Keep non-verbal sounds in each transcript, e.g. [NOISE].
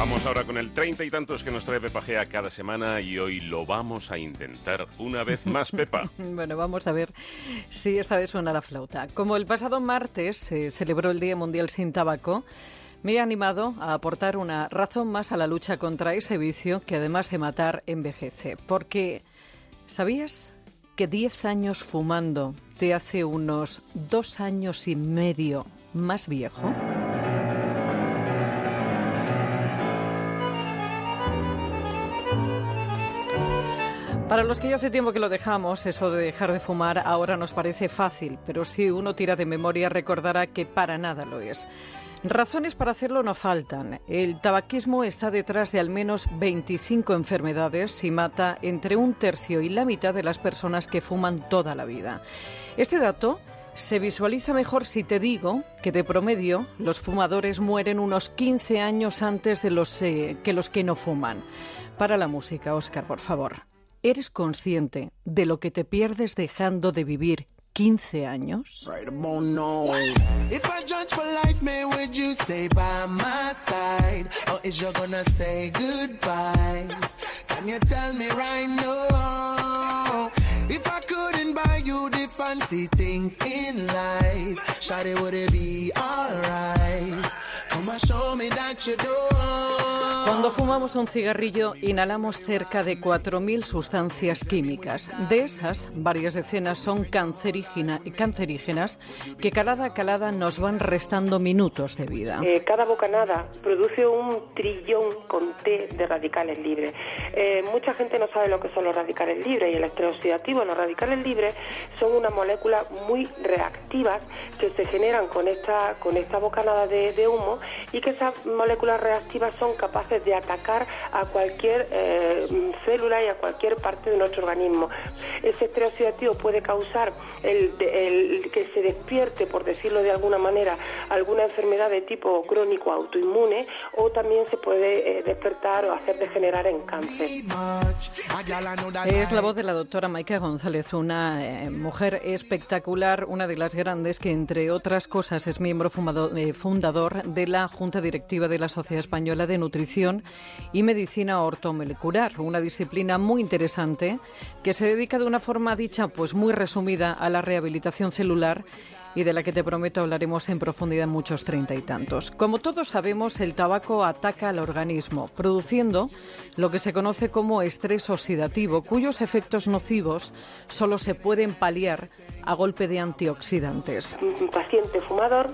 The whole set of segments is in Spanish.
Vamos ahora con el treinta y tantos que nos trae Pepa Gea cada semana y hoy lo vamos a intentar una vez más, Pepa. [LAUGHS] bueno, vamos a ver si esta vez suena la flauta. Como el pasado martes se celebró el Día Mundial sin Tabaco, me he animado a aportar una razón más a la lucha contra ese vicio que además de matar envejece. Porque, ¿sabías que 10 años fumando te hace unos dos años y medio más viejo? Para los que ya hace tiempo que lo dejamos, eso de dejar de fumar ahora nos parece fácil, pero si uno tira de memoria recordará que para nada lo es. Razones para hacerlo no faltan. El tabaquismo está detrás de al menos 25 enfermedades y mata entre un tercio y la mitad de las personas que fuman toda la vida. Este dato se visualiza mejor si te digo que de promedio los fumadores mueren unos 15 años antes de los eh, que los que no fuman. Para la música, Oscar, por favor. ¿Eres consciente de lo que te pierdes dejando de vivir 15 años? Show me that you do. Cuando fumamos un cigarrillo, inhalamos cerca de 4.000 sustancias químicas. De esas, varias decenas son cancerígenas que calada a calada nos van restando minutos de vida. Eh, cada bocanada produce un trillón con T de radicales libres. Eh, mucha gente no sabe lo que son los radicales libres y el oxidativo. Los radicales libres son unas moléculas muy reactivas que se generan con esta, con esta bocanada de, de humo y que esas moléculas reactivas son capaces de atacar a cualquier eh, célula y a cualquier parte de nuestro organismo. Ese estrés oxidativo puede causar el, que se despierte, por decirlo de alguna manera, alguna enfermedad de tipo crónico autoinmune o también se puede eh, despertar o hacer degenerar en cáncer. Es la voz de la doctora Maika González, una eh, mujer espectacular, una de las grandes que, entre otras cosas, es miembro fundador de la Junta Directiva de la Sociedad Española de Nutrición y medicina ortomolecular, una disciplina muy interesante que se dedica de una forma dicha, pues muy resumida, a la rehabilitación celular y de la que te prometo hablaremos en profundidad en muchos treinta y tantos. Como todos sabemos, el tabaco ataca al organismo, produciendo lo que se conoce como estrés oxidativo, cuyos efectos nocivos solo se pueden paliar a golpe de antioxidantes. Un paciente fumador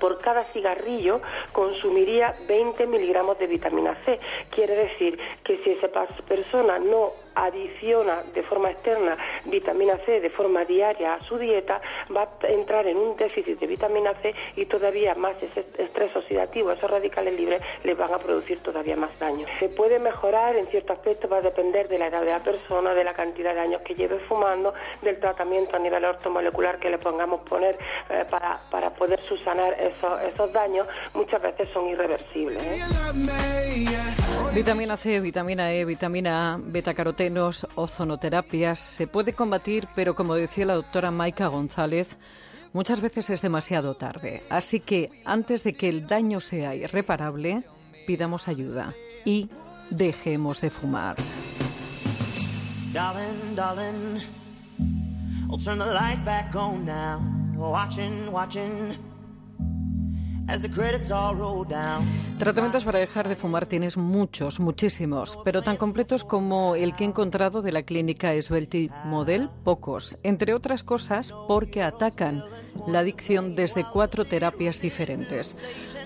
por cada cigarrillo consumiría 20 miligramos de vitamina C. Quiere decir que si esa persona no adiciona de forma externa vitamina C de forma diaria a su dieta, va a entrar en un déficit de vitamina C y todavía más ese estrés oxidativo, esos radicales libres, le van a producir todavía más daño. Se puede mejorar en cierto aspecto, va a depender de la edad de la persona, de la cantidad de años que lleve fumando, del tratamiento a nivel ortomolecular que le pongamos poner eh, para, para poder subsanar esos, esos daños, muchas veces son irreversibles. ¿eh? Vitamina C, vitamina E, vitamina A, beta carotenos, ozonoterapias. Se puede combatir, pero como decía la doctora Maika González, muchas veces es demasiado tarde. Así que antes de que el daño sea irreparable, pidamos ayuda y dejemos de fumar. Darling, darling, turn the lights back on now. Watching, watching. Tratamientos para dejar de fumar tienes muchos, muchísimos, pero tan completos como el que he encontrado de la clínica Svelti Model, pocos. Entre otras cosas, porque atacan la adicción desde cuatro terapias diferentes.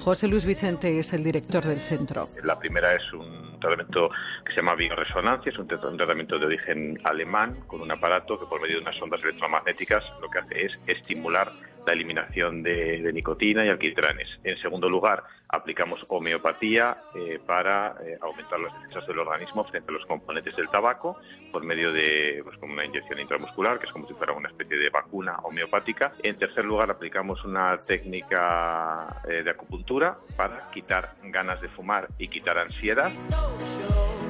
José Luis Vicente es el director del centro. La primera es un tratamiento que se llama bioresonancia, es un tratamiento de origen alemán con un aparato que por medio de unas ondas electromagnéticas lo que hace es estimular la eliminación de, nicotina y alquitranes. En segundo lugar, aplicamos homeopatía eh, para eh, aumentar las defensas del organismo frente a los componentes del tabaco por medio de pues, una inyección intramuscular, que es como si fuera una especie de vacuna homeopática. En tercer lugar, aplicamos una técnica eh, de acupuntura para quitar ganas de fumar y quitar ansiedad.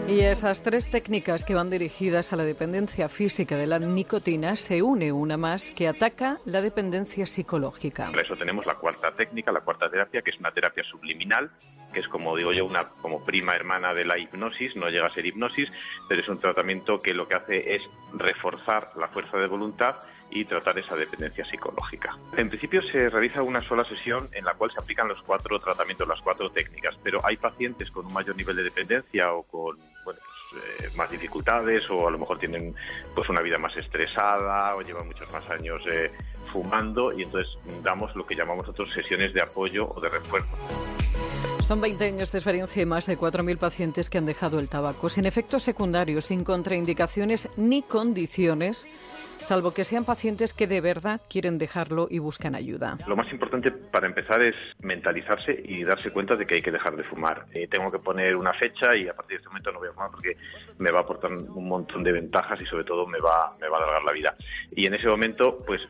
Y esas tres técnicas que van dirigidas a la dependencia física de la nicotina se une una más que ataca la dependencia psicológica. Por eso tenemos la cuarta técnica, la cuarta terapia, que es una terapia subliminal, que es como digo yo, una como prima hermana de la hipnosis, no llega a ser hipnosis, pero es un tratamiento que lo que hace es reforzar la fuerza de voluntad y tratar esa dependencia psicológica. En principio se realiza una sola sesión en la cual se aplican los cuatro tratamientos, las cuatro técnicas, pero hay pacientes con un mayor nivel de dependencia o con eh, más dificultades o a lo mejor tienen pues una vida más estresada o llevan muchos más años eh, fumando y entonces damos lo que llamamos nosotros sesiones de apoyo o de refuerzo. Son 20 años de experiencia y más de 4.000 pacientes que han dejado el tabaco sin efectos secundarios, sin contraindicaciones ni condiciones salvo que sean pacientes que de verdad quieren dejarlo y buscan ayuda. Lo más importante para empezar es mentalizarse y darse cuenta de que hay que dejar de fumar. Eh, tengo que poner una fecha y a partir de este momento no voy a fumar porque me va a aportar un montón de ventajas y sobre todo me va, me va a alargar la vida. Y en ese momento, pues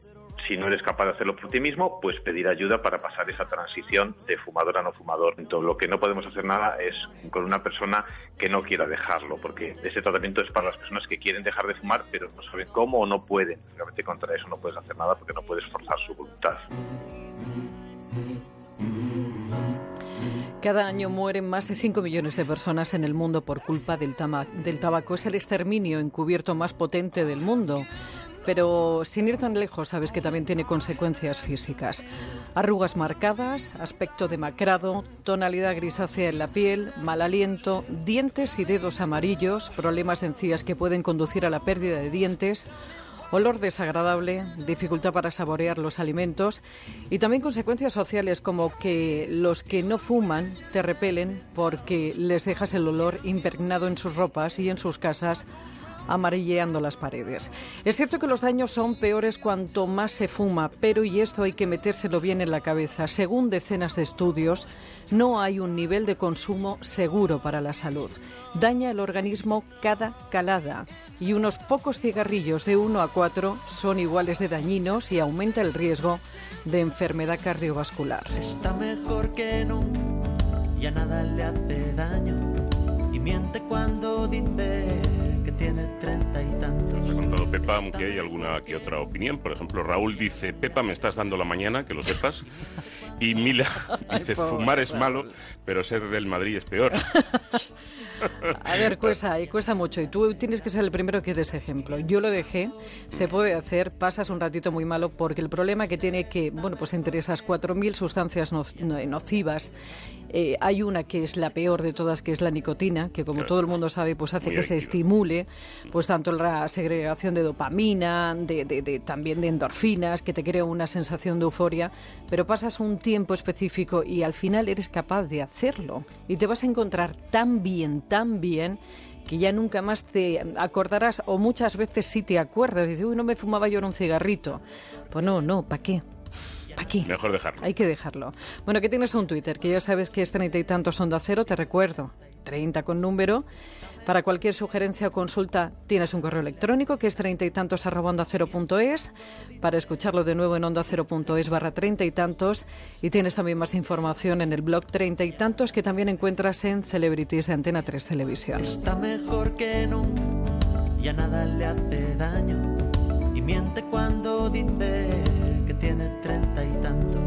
si no eres capaz de hacerlo por ti mismo, pues pedir ayuda para pasar esa transición de fumador a no fumador. Entonces, lo que no podemos hacer nada es con una persona que no quiera dejarlo, porque ese tratamiento es para las personas que quieren dejar de fumar, pero no saben cómo o no pueden. Realmente contra eso no puedes hacer nada porque no puedes forzar su voluntad. Cada año mueren más de 5 millones de personas en el mundo por culpa del, del tabaco. Es el exterminio encubierto más potente del mundo. Pero sin ir tan lejos, sabes que también tiene consecuencias físicas. Arrugas marcadas, aspecto demacrado, tonalidad grisácea en la piel, mal aliento, dientes y dedos amarillos, problemas de encías que pueden conducir a la pérdida de dientes, olor desagradable, dificultad para saborear los alimentos y también consecuencias sociales como que los que no fuman te repelen porque les dejas el olor impregnado en sus ropas y en sus casas amarilleando las paredes. Es cierto que los daños son peores cuanto más se fuma, pero y esto hay que metérselo bien en la cabeza. Según decenas de estudios, no hay un nivel de consumo seguro para la salud. Daña el organismo cada calada y unos pocos cigarrillos de 1 a 4 son iguales de dañinos y aumenta el riesgo de enfermedad cardiovascular. Está mejor que nunca, ya nada le hace daño y miente cuando dice Pepa, aunque hay alguna que otra opinión. Por ejemplo, Raúl dice, Pepa, me estás dando la mañana, que lo sepas. Y Mila [LAUGHS] dice, fumar es malo, pero ser del Madrid es peor. [LAUGHS] A ver, cuesta, y cuesta mucho. Y tú tienes que ser el primero que des ejemplo. Yo lo dejé, se puede hacer, pasas un ratito muy malo, porque el problema que tiene que, bueno, pues entre esas 4.000 sustancias nocivas, eh, hay una que es la peor de todas, que es la nicotina, que como todo el mundo sabe, pues hace que se estimule, pues tanto la segregación de dopamina, de, de, también de endorfinas, que te crea una sensación de euforia, pero pasas un tiempo específico y al final eres capaz de hacerlo. Y te vas a encontrar tan bien, tan bien que ya nunca más te acordarás o muchas veces sí te acuerdas. Dices, uy, no me fumaba yo en un cigarrito. Pues no, no, ¿para qué? ¿Para qué? Mejor dejarlo. Hay que dejarlo. Bueno, que tienes un Twitter, que ya sabes que es treinta y tantos onda cero, te recuerdo. 30 con número. Para cualquier sugerencia o consulta tienes un correo electrónico que es treinta y tantos arroba onda cero punto es. Para escucharlo de nuevo en onda cero punto es barra treinta y tantos. Y tienes también más información en el blog treinta y tantos que también encuentras en Celebrities de Antena 3 Televisión. Está mejor que nunca, ya nada le hace daño. Y miente cuando dice tiene treinta y tantos.